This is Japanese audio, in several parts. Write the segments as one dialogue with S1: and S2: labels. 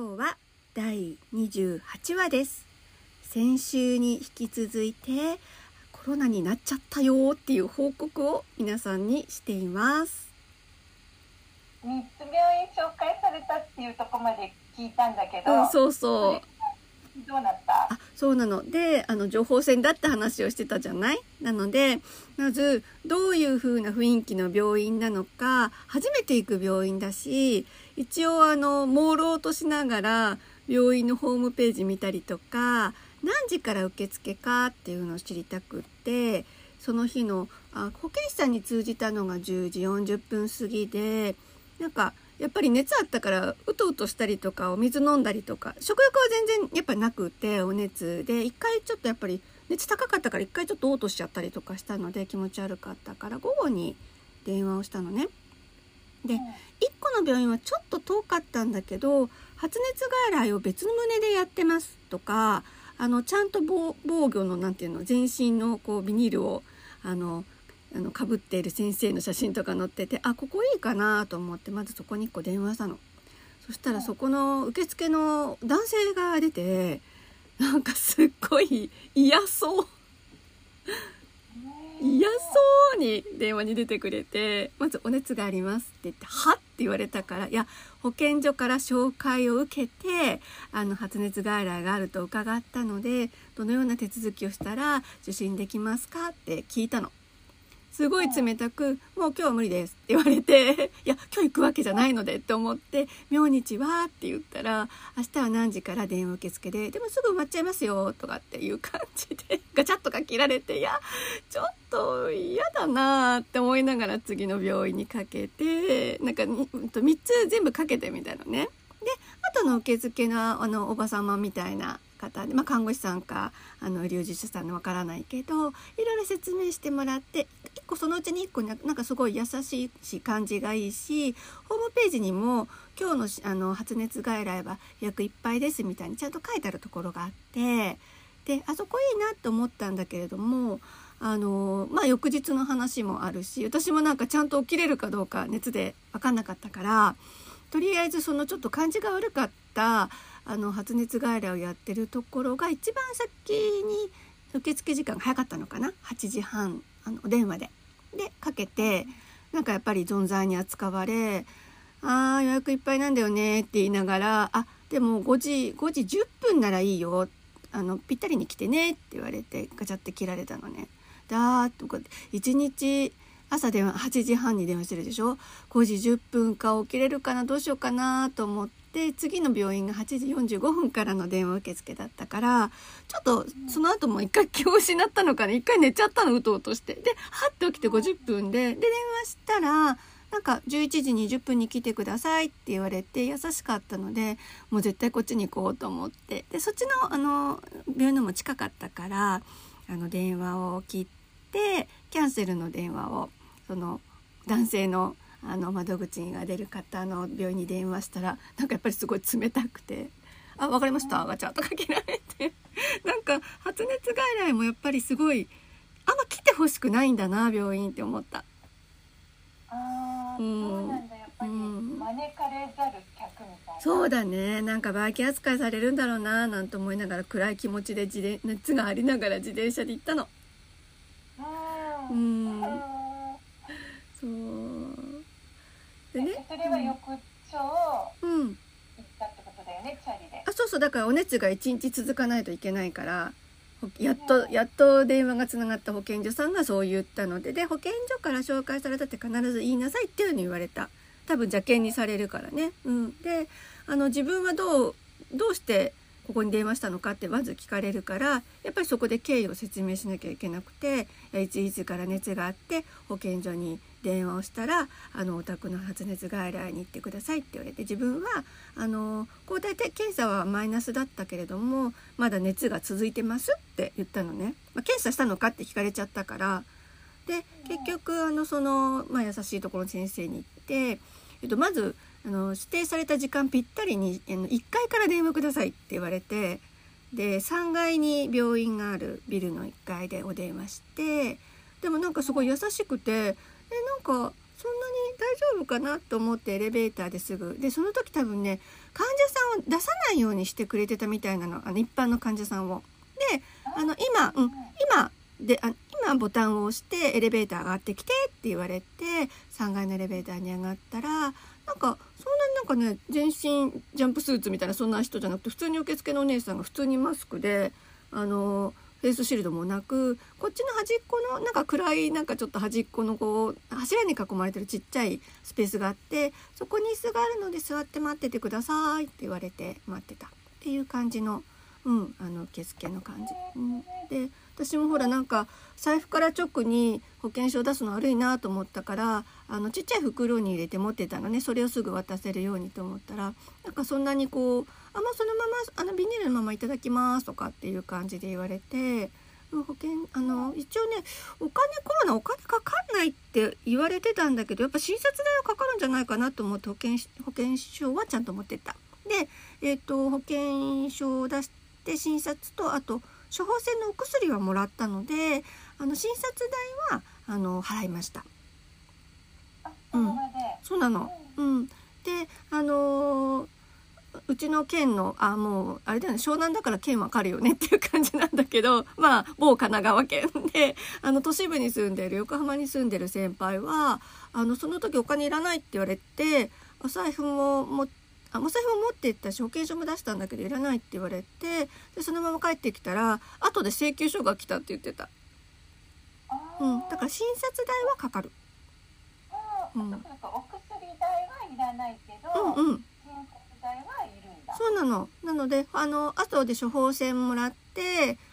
S1: 今日は第28話です。先週に引き続いてコロナになっちゃったよっていう報告を皆さんにしています。
S2: 三つ病院紹介されたっていうところまで聞いたんだけど、
S1: うん、そうそう。
S2: どうなった？
S1: あそうなの。であの情報戦だって話をしてたじゃない？なのでまずどういう風な雰囲気の病院なのか初めて行く病院だし一応あの朦朧としながら病院のホームページ見たりとか何時から受付かっていうのを知りたくってその日のあ保健師さんに通じたのが10時40分過ぎでなんかやっぱり熱あったからうとうとしたりとかお水飲んだりとか食欲は全然やっぱなくてお熱で一回ちょっとやっぱり熱高かったから一回ちょっと嘔吐しちゃったりとかしたので気持ち悪かったから午後に電話をしたのね。で1個の病院はちょっと遠かったんだけど発熱外来を別の胸でやってますとかあのちゃんと防御の何て言うの全身のこうビニールをあのあの被っている先生の写真とか載っててあここいいかなと思ってまずそこに1個電話したの。そしたらそこの受付の男性が出てなんかすっごい嫌そう嫌そうに電話に出てくれてまず「お熱があります」って言って「は?」って言われたから「いや保健所から紹介を受けてあの発熱外来があると伺ったのでどのような手続きをしたら受診できますか?」って聞いたの。すごい冷たく「もう今日は無理です」って言われて「いや今日行くわけじゃないので」って思って「明日は?」って言ったら「明日は何時から電話受付ででもすぐ埋まっちゃいますよ」とかっていう感じで ガチャッとか切られて「いやちょっと嫌だな」って思いながら次の病院にかけてなんか3つ全部かけてみたいなね。で後の受付のあのおば様みたいな方で、まあ、看護師さんかあの医療従事者さんのわからないけどいろいろ説明してもらって個そのうちに1個なんかすごい優しいし感じがいいしホームページにも今日のあの発熱外来は約いっぱいですみたいにちゃんと書いてあるところがあってであそこいいなと思ったんだけれどもあのまあ翌日の話もあるし私もなんかちゃんと起きれるかどうか熱で分かんなかったからとりあえずそのちょっと感じが悪かったあの発熱外来をやってるところが一番先に受付時間が早かったのかな？8時半あのお電話で。でかけてなんかやっぱり存在に扱われ「あー予約いっぱいなんだよね」って言いながら「あでも5時5時10分ならいいよあのぴったりに来てね」って言われてガチャって切られたのね。だーとか1日朝電話8時半に電話してるでしょ？5時10分か起きれるかな？どうしようかな？と思って次の病院が8時45分からの電話受付だったからちょっとその後も一回気を失ったのかな？一回寝ちゃったの？うとうとして。ではって起きて50分で。で電話したらなんか11時20分に来てくださいって言われて優しかったのでもう絶対こっちに行こうと思って。でそっちのあの病院のも近かったからあの電話を切ってキャンセルの電話をその男性のあの窓口が出る方の病院に電話したらなんかやっぱりすごい冷たくて「あ分かりましたガチャ」とか切られてなんか発熱外来もやっぱりすごいあんま来てほしくないんだな病院って思った。
S2: あー
S1: うん。
S2: そうなんだやっぱり
S1: うん。
S2: 招かれざる客みたいな。
S1: そうだね。なんかバーキン扱いされるんだろうななんて思いながら暗い気持ちで自転熱がありながら自転車で行ったの。
S2: う
S1: うん
S2: んうん
S1: そうでね。
S2: えそれは翌朝
S1: うん。
S2: 行ったってことだよねチャリで。
S1: あそうそうだからお熱が1日続かないといけないからほやっとやっと電話がつながった保健所さんがそう言ったのでで保健所から紹介されたって必ず言いなさいっていうふうに言われた。多分邪険にされるからね。うん、であの自分はどうどうしてここに電話したのかってまず聞かれるからやっぱりそこで経緯を説明しなきゃいけなくていついつから熱があって保健所に電話をしたら「あのお宅の発熱外来に行ってください」って言われて自分はあの抗体検査はマイナスだったけれどもまだ熱が続いてますって言ったのね、まあ、検査したのかって聞かれちゃったから。で結局あのその、まあ、優しいところの先生に行って、えっと、まずあの指定された時間ぴったりにあの1階から電話くださいって言われてで3階に病院があるビルの1階でお電話してでもなんかすごい優しくてえなんかそんなに大丈夫かなと思ってエレベーターですぐでその時多分ね患者さんを出さないようにしてくれてたみたいなのあの一般の患者さんを。であの今、うん、今であ今ボタンを押してエレベーター上がってきてって言われて3階のエレベーターに上がったらなんかそんなになんかね全身ジャンプスーツみたいなそんな人じゃなくて普通に受付のお姉さんが普通にマスクであのフェイスシールドもなくこっちの端っこのなんか暗いなんかちょっと端っこのこう柱に囲まれてるちっちゃいスペースがあってそこに椅子があるので座って待っててくださいって言われて待ってたっていう感じの,、うん、あの受付の感じ。うん、で私もほらなんか財布から直に保険証出すの悪いなと思ったからあのちっちゃい袋に入れて持ってたのねそれをすぐ渡せるようにと思ったらなんかそんなにこう「あもうそのままあのビニールのままいただきます」とかっていう感じで言われて。保険あの一応ねお金コロナお金かかんないって言われてたんだけどやっぱ診察代はかかるんじゃないかなと思って保険保険証はちゃんと持ってった。で、えーと保険証を出して診察とあと処方箋のお薬はもらったのであの診察代はあの払いました。
S2: うん、
S1: そうなの。うん、であのー、うちの県のあもうあれだよね。湘南だから県わかるよねっていう感じなんだけど まあ某神奈川県であの都市部に住んでる横浜に住んでる先輩はあのその時お金いらないって言われてお財布も持ってあお財布も持って行ったし保険証も出したんだけどいらないって言われてでそのまま帰ってきたら後で請求書が来たって言ってた、うん、だから診察代はかかる、
S2: うん、お薬代はいらないけど、
S1: うんうん、
S2: 診察代はいるんだ。
S1: そうなの。なのであの後で処方箋もらって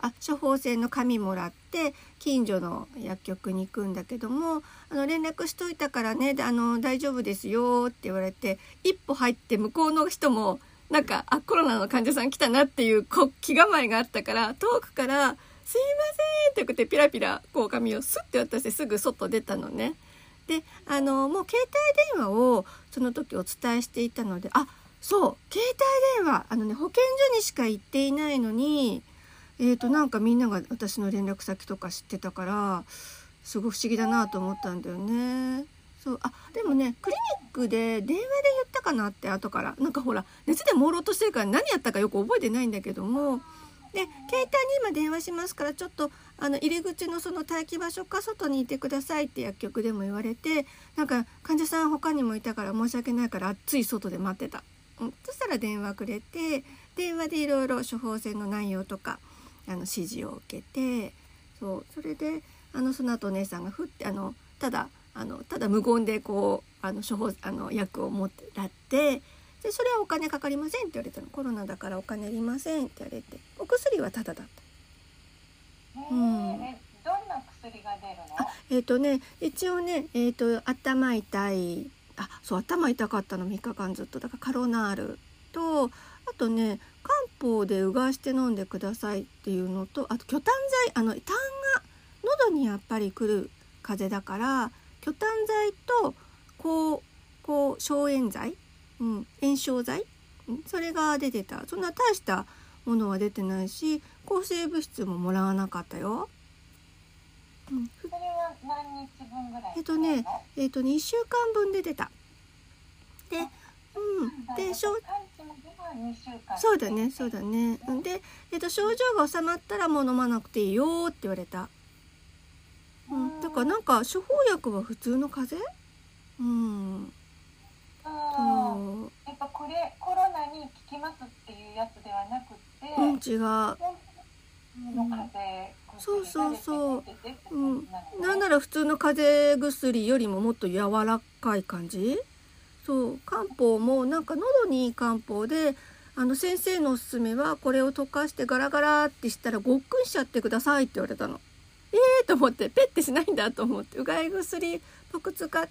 S1: あ処方箋の紙もらって近所の薬局に行くんだけどもあの連絡しといたからねあの大丈夫ですよって言われて一歩入って向こうの人もなんかあコロナの患者さん来たなっていうこ気構えがあったから遠くから「すいません」って言ってピラピラこう紙をスッて渡してすぐ外出たのね。であのもう携帯電話をその時お伝えしていたのであそう携帯電話あのね保健所にしか行っていないのにえーとなんかみんなが私の連絡先とか知ってたからすごい不思議だなと思ったんだよね。そうあでもねクリニックで電話で言ったかなって後から。なんかほら熱で朦朧としてるから何やったかよく覚えてないんだけども。で携帯に今電話しますからちょっとあの入り口のその待機場所か外にいてくださいって薬局でも言われてなんか患者さん他にもいたから申し訳ないから暑い外で待ってた、うん、そしたら電話くれて電話でいろいろ処方箋の内容とかあの指示を受けてそうそれであのその後お姉さんがふってあのただあのただ無言でこうあの処方あの薬を持ってらってでそれはお金かかりませんって言われたの。コロナだからお金いりませんって言われてお薬はただだった。
S2: うん、どんな薬が出るの？
S1: えっ、ー、とね一応ねえっ、ー、と頭痛いあそう頭痛かったの3日間ずっと。だからカロナールとあとね漢方でうがいして飲んでくださいっていうのとあと巨炭剤あの痰が喉にやっぱり来る風邪だから巨炭剤と抗抗消炎剤、うん、炎症剤、うん、それが出てたそんな大したものは出てないし抗生物質ももらわなかったよ。
S2: うん、それは何日分ぐらい
S1: えっとねえっとね1週間分で出た。で、うん、でしょそうだねそうだね。で、えっと、症状が治まったらもう飲まなくていいよって言われた、うん、だからなんか処方薬は普通の風邪？うん。
S2: そうやっぱこれコロナに効きますっていうやつではなくて
S1: うん違う。
S2: そう
S1: そうそう、うん、なんなら普通の風邪薬よりももっと柔らかい感じ？そう漢方もなんか喉にいい漢方であの先生のおすすめはこれを溶かしてガラガラってしたらごっくんしちゃってくださいって言われたの。えーと思ってペッてしないんだと思ってうがい薬っぽく使って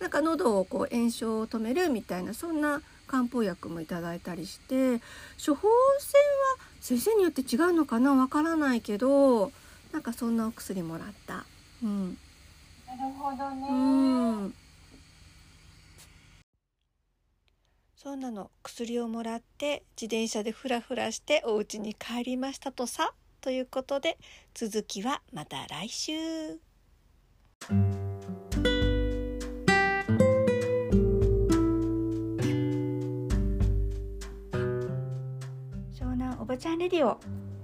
S1: なんか喉をこう炎症を止めるみたいなそんな漢方薬もいただいたりして処方箋は先生によって違うのかなわからないけどなんかそんなお薬もらった。うん、
S2: なるほどね。
S1: うんそうなの。薬をもらって自転車でフラフラしてお家に帰りましたとさということで続きはまた来週。湘南おばちゃんレディオ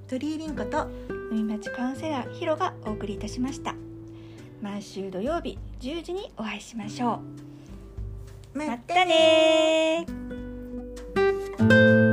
S3: 鳥居凛子と
S1: 海町カウンセラーヒロがお送りいたしました。毎週土曜日10時にお会いしましょう。またね Thank you.